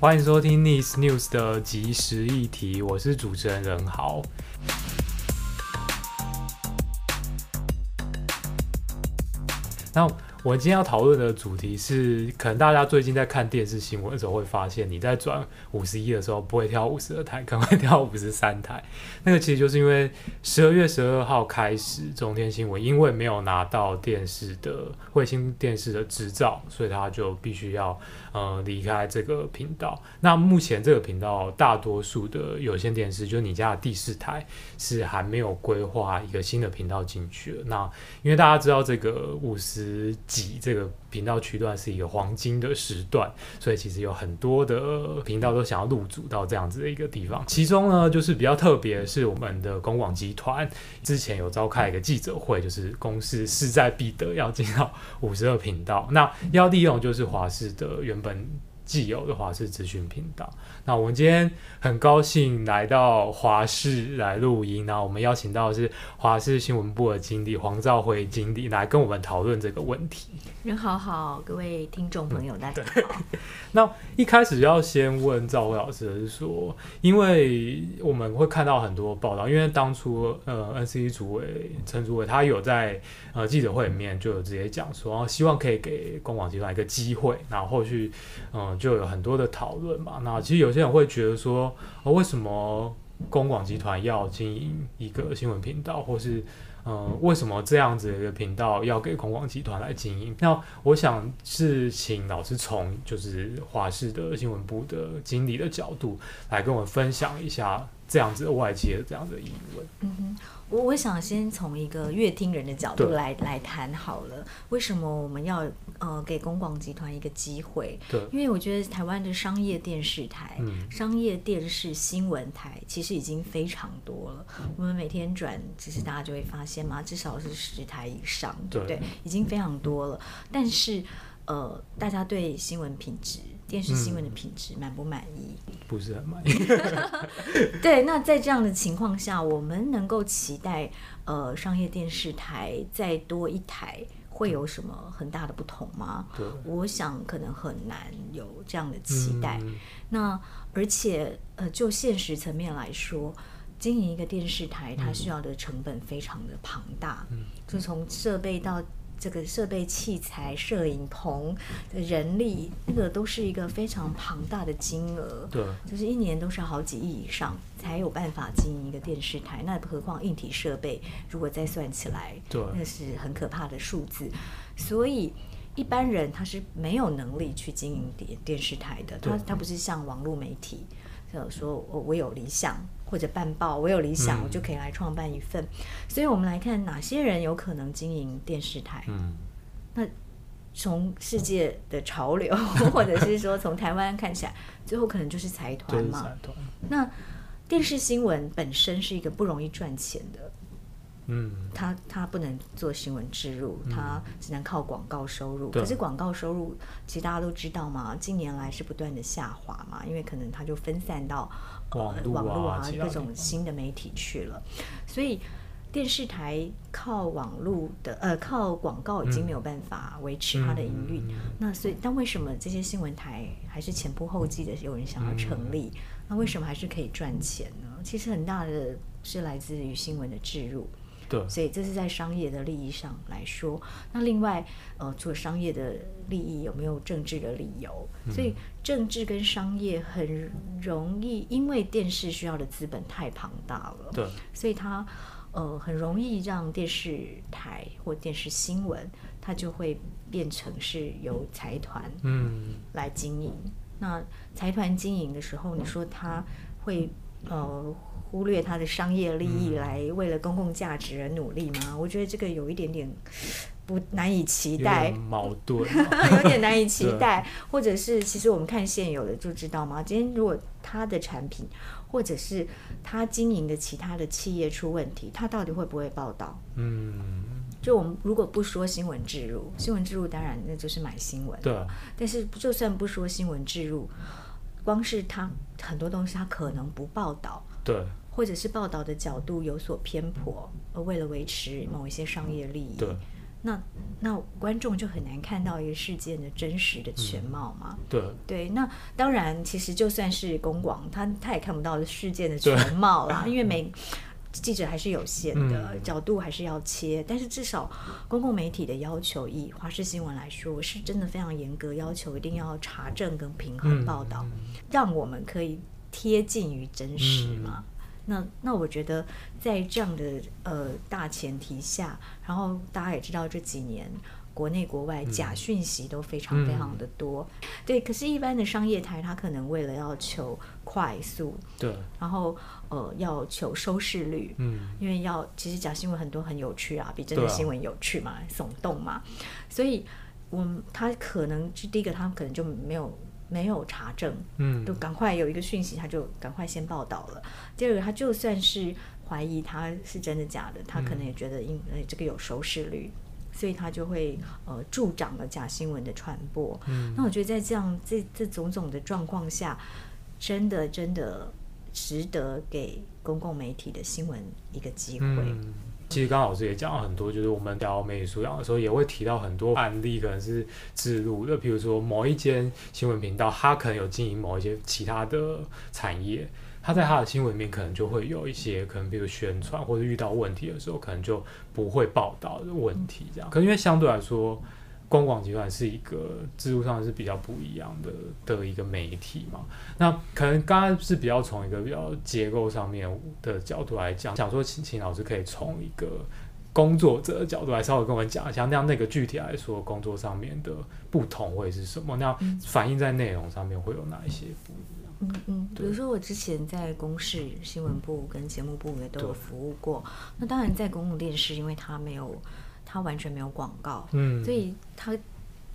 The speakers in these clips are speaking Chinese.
欢迎收听 Nice News 的即时议题，我是主持人任豪。那我们今天要讨论的主题是，可能大家最近在看电视新闻的时候会发现，你在转五十一的时候不会跳五十二台，可能会跳五十三台。那个其实就是因为十二月十二号开始，中天新闻因为没有拿到电视的卫星电视的执照，所以他就必须要呃离开这个频道。那目前这个频道大多数的有线电视，就是你家的第四台是还没有规划一个新的频道进去。那因为大家知道这个五十。这个频道区段是一个黄金的时段，所以其实有很多的频道都想要入主到这样子的一个地方。其中呢，就是比较特别是我们的公广集团之前有召开一个记者会，就是公司势在必得要进到五十二频道，那要利用就是华视的原本。既有的华视资讯频道，那我们今天很高兴来到华视来录音，那我们邀请到的是华视新闻部的经理黄兆辉经理来跟我们讨论这个问题。人好好，各位听众朋友，大家好。那一开始要先问兆辉老师的是说，因为我们会看到很多报道，因为当初呃 NCC 主委陈主委他有在呃记者会里面就有直接讲说，希望可以给公广集团一个机会，然后后续嗯。呃就有很多的讨论嘛，那其实有些人会觉得说，哦，为什么公广集团要经营一个新闻频道，或是，嗯，为什么这样子的一个频道要给公广集团来经营？那我想是请老师从就是华视的新闻部的经理的角度来跟我们分享一下这样子外界的这样的疑问。嗯哼。我我想先从一个乐听人的角度来来谈好了，为什么我们要呃给公广集团一个机会？对，因为我觉得台湾的商业电视台、嗯、商业电视新闻台其实已经非常多了。我们每天转，其实大家就会发现嘛，至少是十台以上，对不对？已经非常多了。但是呃，大家对新闻品质。电视新闻的品质满不满意？不是很满意。对，那在这样的情况下，我们能够期待呃商业电视台再多一台会有什么很大的不同吗？对，我想可能很难有这样的期待。嗯、那而且呃就现实层面来说，经营一个电视台，它需要的成本非常的庞大，嗯、就从设备到。这个设备、器材、摄影棚人力，那个都是一个非常庞大的金额。对，就是一年都是好几亿以上才有办法经营一个电视台。那何况硬体设备，如果再算起来，对，那是很可怕的数字。所以一般人他是没有能力去经营电电视台的。他他不是像网络媒体，就说我我有理想。或者办报，我有理想，我就可以来创办一份。嗯、所以，我们来看哪些人有可能经营电视台。嗯，那从世界的潮流，或者是说从台湾看起来，最后可能就是财团嘛。那电视新闻本身是一个不容易赚钱的。嗯，他他不能做新闻植入，他只能靠广告收入。可是广告收入，其实大家都知道嘛，近年来是不断的下滑嘛，因为可能他就分散到。网络啊，各种新的媒体去了，所以电视台靠网络的呃靠广告已经没有办法维持它的营运。嗯、那所以，但为什么这些新闻台还是前仆后继的有人想要成立？嗯、那为什么还是可以赚钱呢？其实很大的是来自于新闻的置入。对，所以这是在商业的利益上来说。那另外，呃，除了商业的利益，有没有政治的理由？嗯、所以政治跟商业很容易，因为电视需要的资本太庞大了。对，所以它呃很容易让电视台或电视新闻，它就会变成是由财团嗯来经营。嗯、那财团经营的时候，你说它会呃。忽略他的商业利益来为了公共价值而努力吗？嗯、我觉得这个有一点点不难以期待，矛盾，有点难以期待。或者是其实我们看现有的就知道吗？今天如果他的产品或者是他经营的其他的企业出问题，他到底会不会报道？嗯，就我们如果不说新闻置入，新闻置入当然那就是买新闻，对。但是就算不说新闻置入，光是他很多东西他可能不报道。对，或者是报道的角度有所偏颇，而为了维持某一些商业利益，对，那那观众就很难看到一个事件的真实的全貌嘛。嗯、对。对，那当然，其实就算是公广，他他也看不到事件的全貌啦，因为每记者还是有限的、嗯、角度，还是要切。但是至少公共媒体的要求，以华视新闻来说，是真的非常严格，要求一定要查证跟平衡报道，嗯、让我们可以贴近于真实嘛。嗯那那我觉得在这样的呃大前提下，然后大家也知道这几年国内国外假讯息都非常非常的多，嗯、对。可是，一般的商业台它可能为了要求快速，对，然后呃要求收视率，嗯，因为要其实假新闻很多很有趣啊，比真的新闻有趣嘛，耸动嘛，所以我们他可能就第一个，他可能就没有。没有查证，嗯，就赶快有一个讯息，他就赶快先报道了。第二个，他就算是怀疑他是真的假的，他可能也觉得因为这个有收视率，所以他就会呃助长了假新闻的传播。嗯，那我觉得在这样这这种种的状况下，真的真的值得给公共媒体的新闻一个机会。嗯其实刚刚老师也讲了很多，就是我们聊媒体素养的时候，也会提到很多案例，可能是置入的，比如说某一间新闻频道，它可能有经营某一些其他的产业，它在它的新闻里面可能就会有一些可能，比如宣传或者遇到问题的时候，可能就不会报道的问题这样。可能因为相对来说。公广集团是一个制度上是比较不一样的的一个媒体嘛，那可能刚刚是比较从一个比较结构上面的角度来讲，想说请请老师可以从一个工作者的角度来稍微跟我们讲一下，那样那个具体来说工作上面的不同会是什么？那样反映在内容上面会有哪一些不一样？嗯嗯，比如说我之前在公视新闻部跟节目部也都有服务过，那当然在公共电视，因为它没有。他完全没有广告，嗯，所以他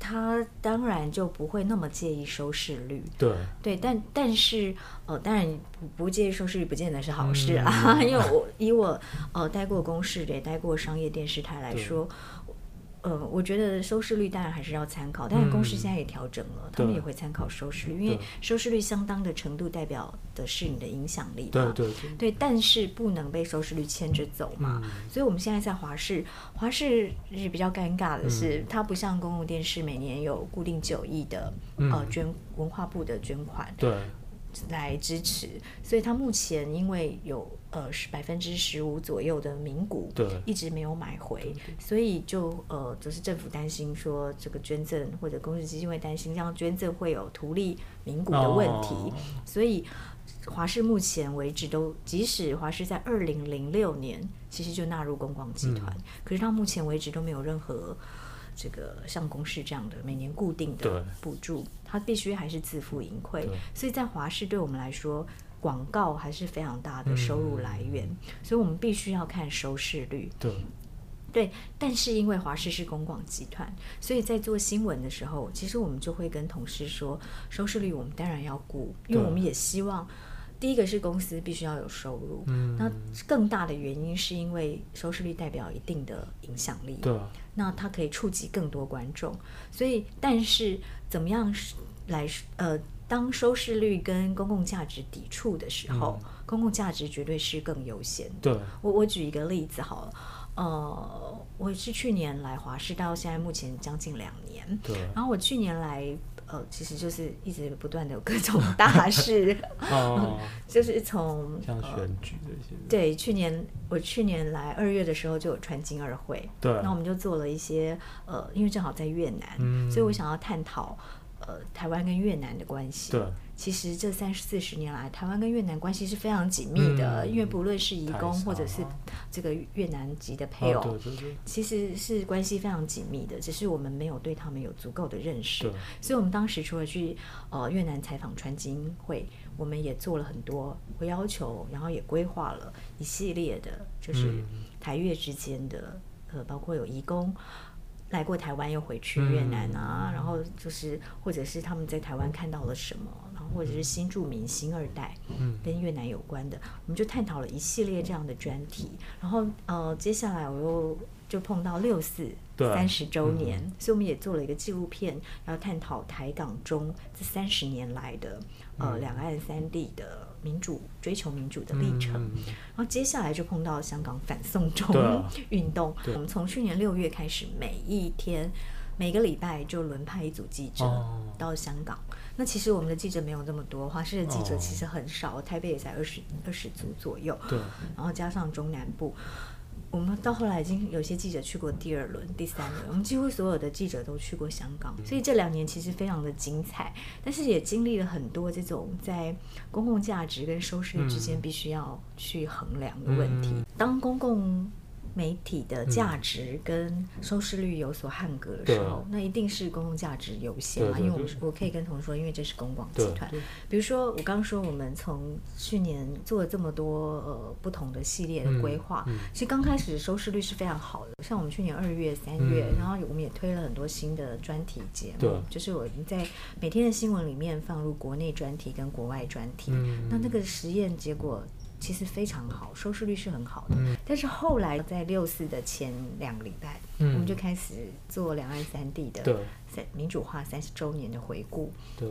他当然就不会那么介意收视率，对。对，但但是呃，当然不不介意收视率不见得是好事啊，嗯、因为我以我呃待过公视也待过商业电视台来说。呃，我觉得收视率当然还是要参考，但是公司现在也调整了，嗯、他们也会参考收视率，因为收视率相当的程度代表的是你的影响力嘛。对对对。对，但是不能被收视率牵着走嘛。嗯、所以我们现在在华视，华视是比较尴尬的是，嗯、它不像公共电视每年有固定九亿的、嗯、呃捐文化部的捐款。对。来支持，所以它目前因为有呃是百分之十五左右的民股，对，一直没有买回，所以就呃就是政府担心说这个捐赠或者公司基金会担心这样捐赠会有图利民股的问题，哦、所以华视目前为止都，即使华视在二零零六年其实就纳入公广集团，嗯、可是到目前为止都没有任何。这个像公视这样的每年固定的补助，它必须还是自负盈亏，所以在华视对我们来说，广告还是非常大的收入来源，嗯、所以我们必须要看收视率。对，对，但是因为华视是公广集团，所以在做新闻的时候，其实我们就会跟同事说，收视率我们当然要顾，因为我们也希望。第一个是公司必须要有收入，嗯，那更大的原因是因为收视率代表一定的影响力，对，那它可以触及更多观众，所以但是怎么样来呃，当收视率跟公共价值抵触的时候，嗯、公共价值绝对是更优先的。对，我我举一个例子好了，呃，我是去年来华视到现在目前将近两年，对，然后我去年来。呃，其实就是一直不断的有各种大事，哦、就是从像选举这些、呃。对，去年我去年来二月的时候就有川金二会，对，那我们就做了一些呃，因为正好在越南，嗯、所以我想要探讨呃台湾跟越南的关系。对。其实这三四十年来，台湾跟越南关系是非常紧密的，嗯、因为不论是移工或者是这个越南籍的配偶，哦、对对对，其实是关系非常紧密的。只是我们没有对他们有足够的认识，对所以我们当时除了去呃越南采访川金会，我们也做了很多会要求，然后也规划了一系列的，就是台越之间的呃，包括有移工。来过台湾又回去越南啊，嗯、然后就是或者是他们在台湾看到了什么，然后或者是新住民、新二代，跟越南有关的，嗯、我们就探讨了一系列这样的专题。然后呃，接下来我又就碰到六四三十周年，嗯，所以我们也做了一个纪录片，然后探讨台港中这三十年来的呃两岸三地的民主追求民主的历程。嗯，然后接下来就碰到香港反送中运动，我们从去年六月开始，每一天每个礼拜就轮派一组记者到香港。哦那其实我们的记者没有这么多，华视的记者其实很少，哦、台北也才二十二十组左右。对，然后加上中南部，我们到后来已经有些记者去过第二轮、第三轮，我们几乎所有的记者都去过香港，所以这两年其实非常的精彩，但是也经历了很多这种在公共价值跟收视率之间必须要去衡量的问题。嗯、当公共媒体的价值跟收视率有所汉格的时候，那一定是公共价值优先嘛？因为我我可以跟同事说，因为这是公广集团。比如说我刚刚说，我们从去年做了这么多呃不同的系列的规划，其实刚开始收视率是非常好的。像我们去年二月、三月，然后我们也推了很多新的专题节目，就是我们在每天的新闻里面放入国内专题跟国外专题。那那个实验结果。其实非常好，收视率是很好的。嗯、但是后来在六四的前两个礼拜，嗯、我们就开始做两岸三地的三民主化三十周年的回顾。对。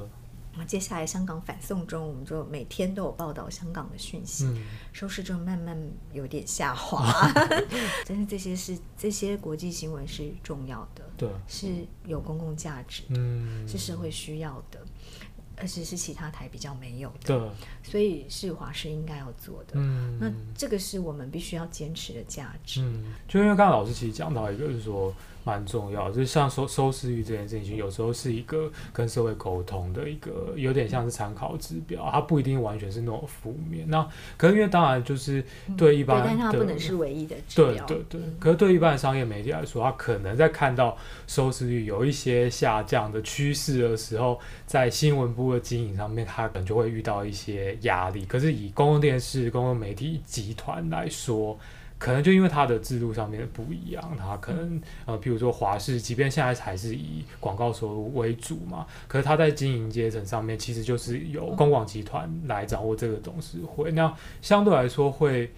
那接下来香港反送中，我们就每天都有报道香港的讯息，嗯、收视就慢慢有点下滑。但是这些是这些国际新闻是重要的，对，是有公共价值的，嗯、是社会需要的。而且是其他台比较没有的，对，所以是华视应该要做的。嗯，那这个是我们必须要坚持的价值。嗯，就因为刚才老师其实讲到一个，就是说。蛮重要，就是像收收视率这件事情，有时候是一个跟社会沟通的一个，有点像是参考指标，它不一定完全是那种负面。那可是因为当然就是对一般，但它不能是唯一的指标。对对对。可是对一般的商业媒体来说，它可能在看到收视率有一些下降的趋势的时候，在新闻部的经营上面，它可能就会遇到一些压力。可是以公共电视、公共媒体集团来说，可能就因为它的制度上面不一样，它可能呃，比如说华氏，即便现在还是以广告收入为主嘛，可是它在经营阶层上面，其实就是由公广集团来掌握这个董事会，那相对来说会。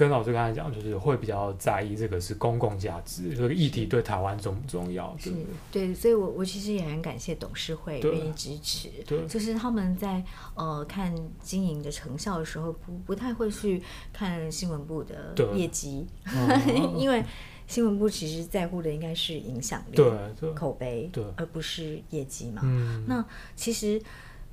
跟老师刚才讲，就是会比较在意这个是公共价值，这个议题对台湾重不重要？是，对，所以我我其实也很感谢董事会愿意支持，对，就是他们在呃看经营的成效的时候，不不太会去看新闻部的业绩，因为新闻部其实在乎的应该是影响力、对口碑，而不是业绩嘛。嗯，那其实。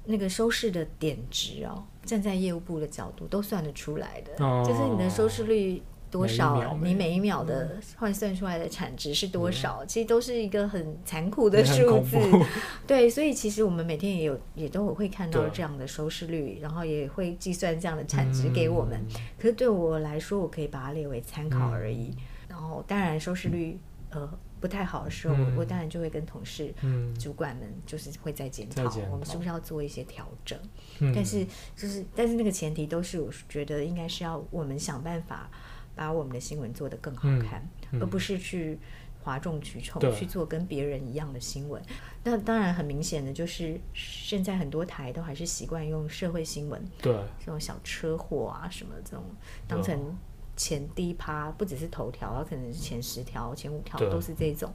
那个收视的点值哦，站在业务部的角度都算得出来的，哦、就是你的收视率多少，每你每一秒的换算出来的产值是多少，嗯、其实都是一个很残酷的 数字。对，所以其实我们每天也有也都会看到这样的收视率，然后也会计算这样的产值给我们。嗯、可是对我来说，我可以把它列为参考而已。嗯、然后当然收视率、嗯、呃。不太好的时候，嗯、我当然就会跟同事、嗯、主管们，就是会再检讨，我们是不是要做一些调整。嗯、但是，就是但是那个前提都是，我觉得应该是要我们想办法把我们的新闻做得更好看，而不是去哗众取宠去做跟别人一样的新闻。那当然很明显的就是，现在很多台都还是习惯用社会新闻，对。这种小车祸啊什么这种当成。前第一趴不只是头条，可能是前十条、前五条都是这种。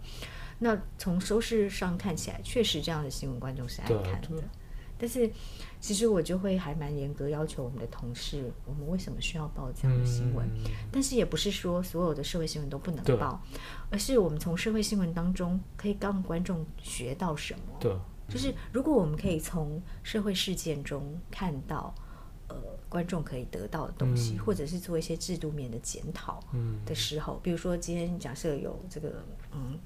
那从收视上看起来，确实这样的新闻观众是爱看的。但是，其实我就会还蛮严格要求我们的同事，我们为什么需要报这样的新闻？嗯、但是也不是说所有的社会新闻都不能报，而是我们从社会新闻当中可以让观众学到什么？对，就是如果我们可以从社会事件中看到。呃，观众可以得到的东西，嗯、或者是做一些制度面的检讨的时候，嗯、比如说今天假设有这个嗯，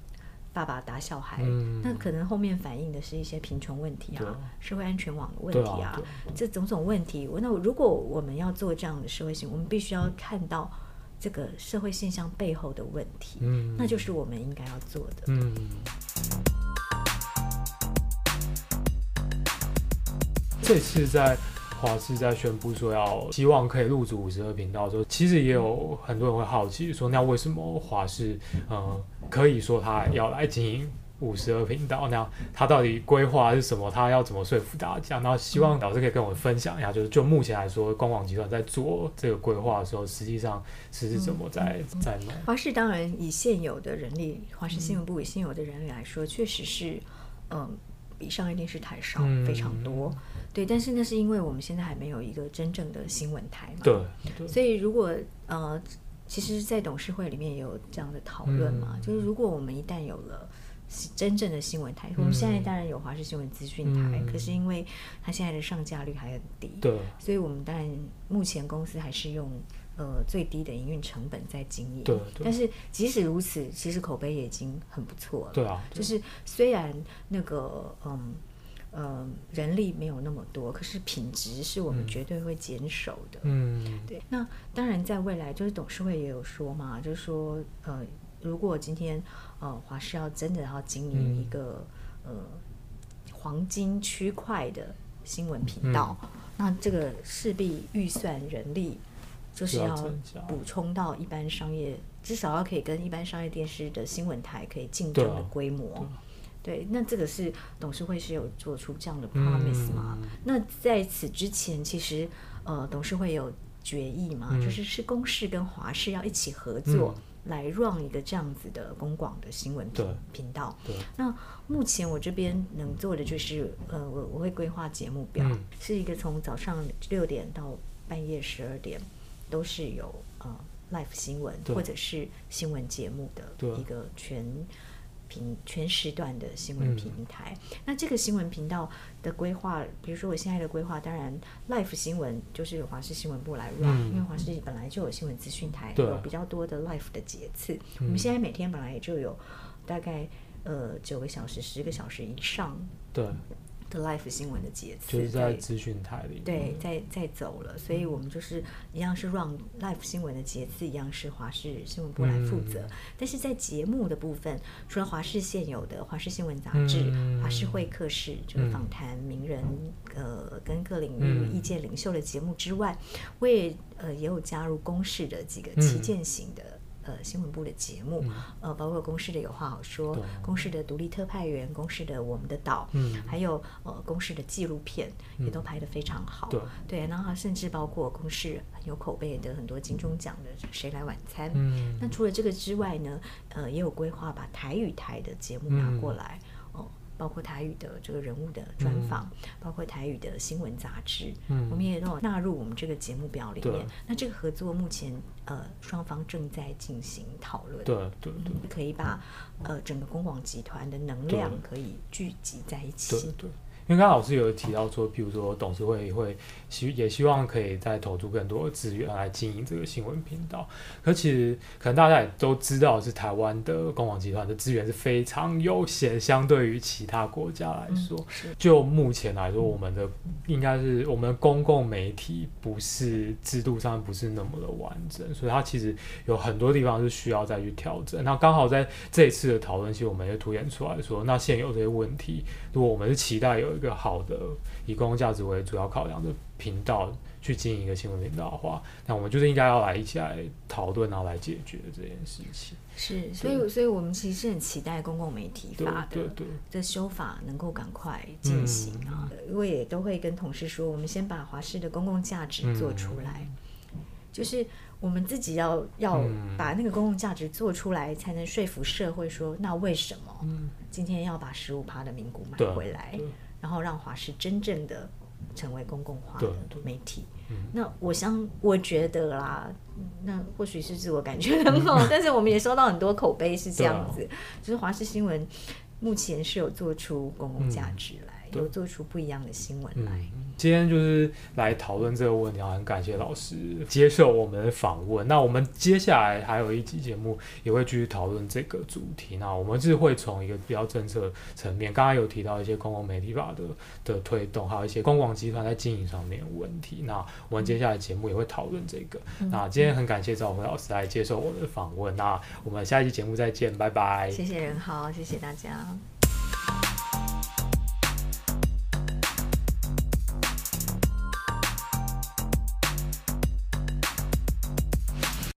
爸爸打小孩，嗯、那可能后面反映的是一些贫穷问题啊，社会安全网的问题啊，啊这种种问题。那如果我们要做这样的社会性，我们必须要看到这个社会现象背后的问题，嗯、那就是我们应该要做的。嗯，这次在。华视在宣布说要希望可以入主五十二频道的时候，其实也有很多人会好奇说，那为什么华视呃可以说他要来经营五十二频道，那他到底规划是什么？他要怎么说服大家？然后希望老师可以跟我们分享一下，就是就目前来说，官网集团在做这个规划的时候，实际上是是怎么在、嗯、在弄？华视当然以现有的人力，华视新闻部以现有的人力来说，确实是嗯比上一电视台少非常多。嗯、对，但是那是因为我们现在还没有一个真正的新闻台嘛。对。对所以如果呃，其实，在董事会里面也有这样的讨论嘛，嗯、就是如果我们一旦有了。真正的新闻台，我们现在当然有华视新闻资讯台，嗯、可是因为它现在的上架率还很低，对，所以我们当然目前公司还是用呃最低的营运成本在经营。对，但是即使如此，其实口碑也已经很不错了。对啊，对就是虽然那个嗯呃人力没有那么多，可是品质是我们绝对会坚守的。嗯，对。那当然，在未来就是董事会也有说嘛，就是说呃。如果今天呃华视要真的要经营一个、嗯、呃黄金区块的新闻频道，嗯、那这个势必预算人力就是要补充到一般商业，至少要可以跟一般商业电视的新闻台可以竞争的规模。对，啊对，对，那这个是董事会是有做出这样的 promise 吗？嗯、那在此之前，其实呃董事会有决议嘛，嗯、就是是公视跟华视要一起合作。嗯来 run 一个这样子的公广的新闻频频道。对。那目前我这边能做的就是，呃，我我会规划节目表，嗯、是一个从早上六点到半夜十二点，都是有呃 Life 新闻或者是新闻节目的一个全。平全时段的新闻平台，嗯、那这个新闻频道的规划，比如说我现在的规划，当然 Life 新闻就是由华视新闻部来 run，、嗯、因为华视本来就有新闻资讯台，有比较多的 Life 的节次。嗯、我们现在每天本来也就有大概呃九个小时、十个小时以上。对。的 life 新闻的节次，就是在资讯台里，对，在在走了，所以我们就是一样是 run life 新闻的节次，一样是华视新闻部来负责。嗯、但是在节目的部分，除了华视现有的华视新闻杂志、华视、嗯、会客室，就是访谈名人，嗯、呃，跟各领域意见领袖的节目之外，嗯、我也呃也有加入公视的几个旗舰型的。呃，新闻部的节目，嗯、呃，包括公视的有话好说，公视的独立特派员，公视的我们的岛，嗯，还有呃，公视的纪录片也都拍得非常好，对，对，然后甚至包括公视很有口碑的很多金钟奖的《谁来晚餐》，嗯，那除了这个之外呢，呃，也有规划把台语台的节目拿过来。嗯包括台语的这个人物的专访，嗯、包括台语的新闻杂志，嗯、我们也都纳入我们这个节目表里面。那这个合作目前呃双方正在进行讨论。对对对，可以把呃整个公广集团的能量可以聚集在一起。对对，对。因为刚刚老师有提到说，比如说董事会会希也希望可以再投出更多的资源来经营这个新闻频道。可其实可能大家也都知道，是台湾的公广集团的资源是非常有限，相对于其他国家来说。嗯、就目前来说，我们的应该是我们的公共媒体不是制度上不是那么的完整，所以它其实有很多地方是需要再去调整。那刚好在这一次的讨论，其实我们也凸显出来说，那现有这些问题，如果我们是期待有一个好的以公共价值为主要考量的频道去经营一个新闻频道的话，那我们就是应该要来一起来讨论，然后来解决这件事情。是，所以，所以我们其实是很期待公共媒体法的的修法能够赶快进行啊！因为也都会跟同事说，我们先把华视的公共价值做出来，嗯、就是我们自己要要把那个公共价值做出来，才能说服社会说，那为什么今天要把十五趴的名股买回来？然后让华视真正的成为公共化的媒体。那我想，我觉得啦，那或许是自我感觉很好，但是我们也收到很多口碑是这样子，就是华视新闻目前是有做出公共价值来，有做出不一样的新闻来。今天就是来讨论这个问题，很感谢老师接受我们的访问。那我们接下来还有一集节目也会继续讨论这个主题。那我们是会从一个比较政策层面，刚刚有提到一些公共媒体法的的推动，还有一些公广集团在经营上面的问题。那我们接下来节目也会讨论这个。嗯、那今天很感谢赵辉老师来接受我的访问。那我们下一期节目再见，拜拜。谢谢任豪，谢谢大家。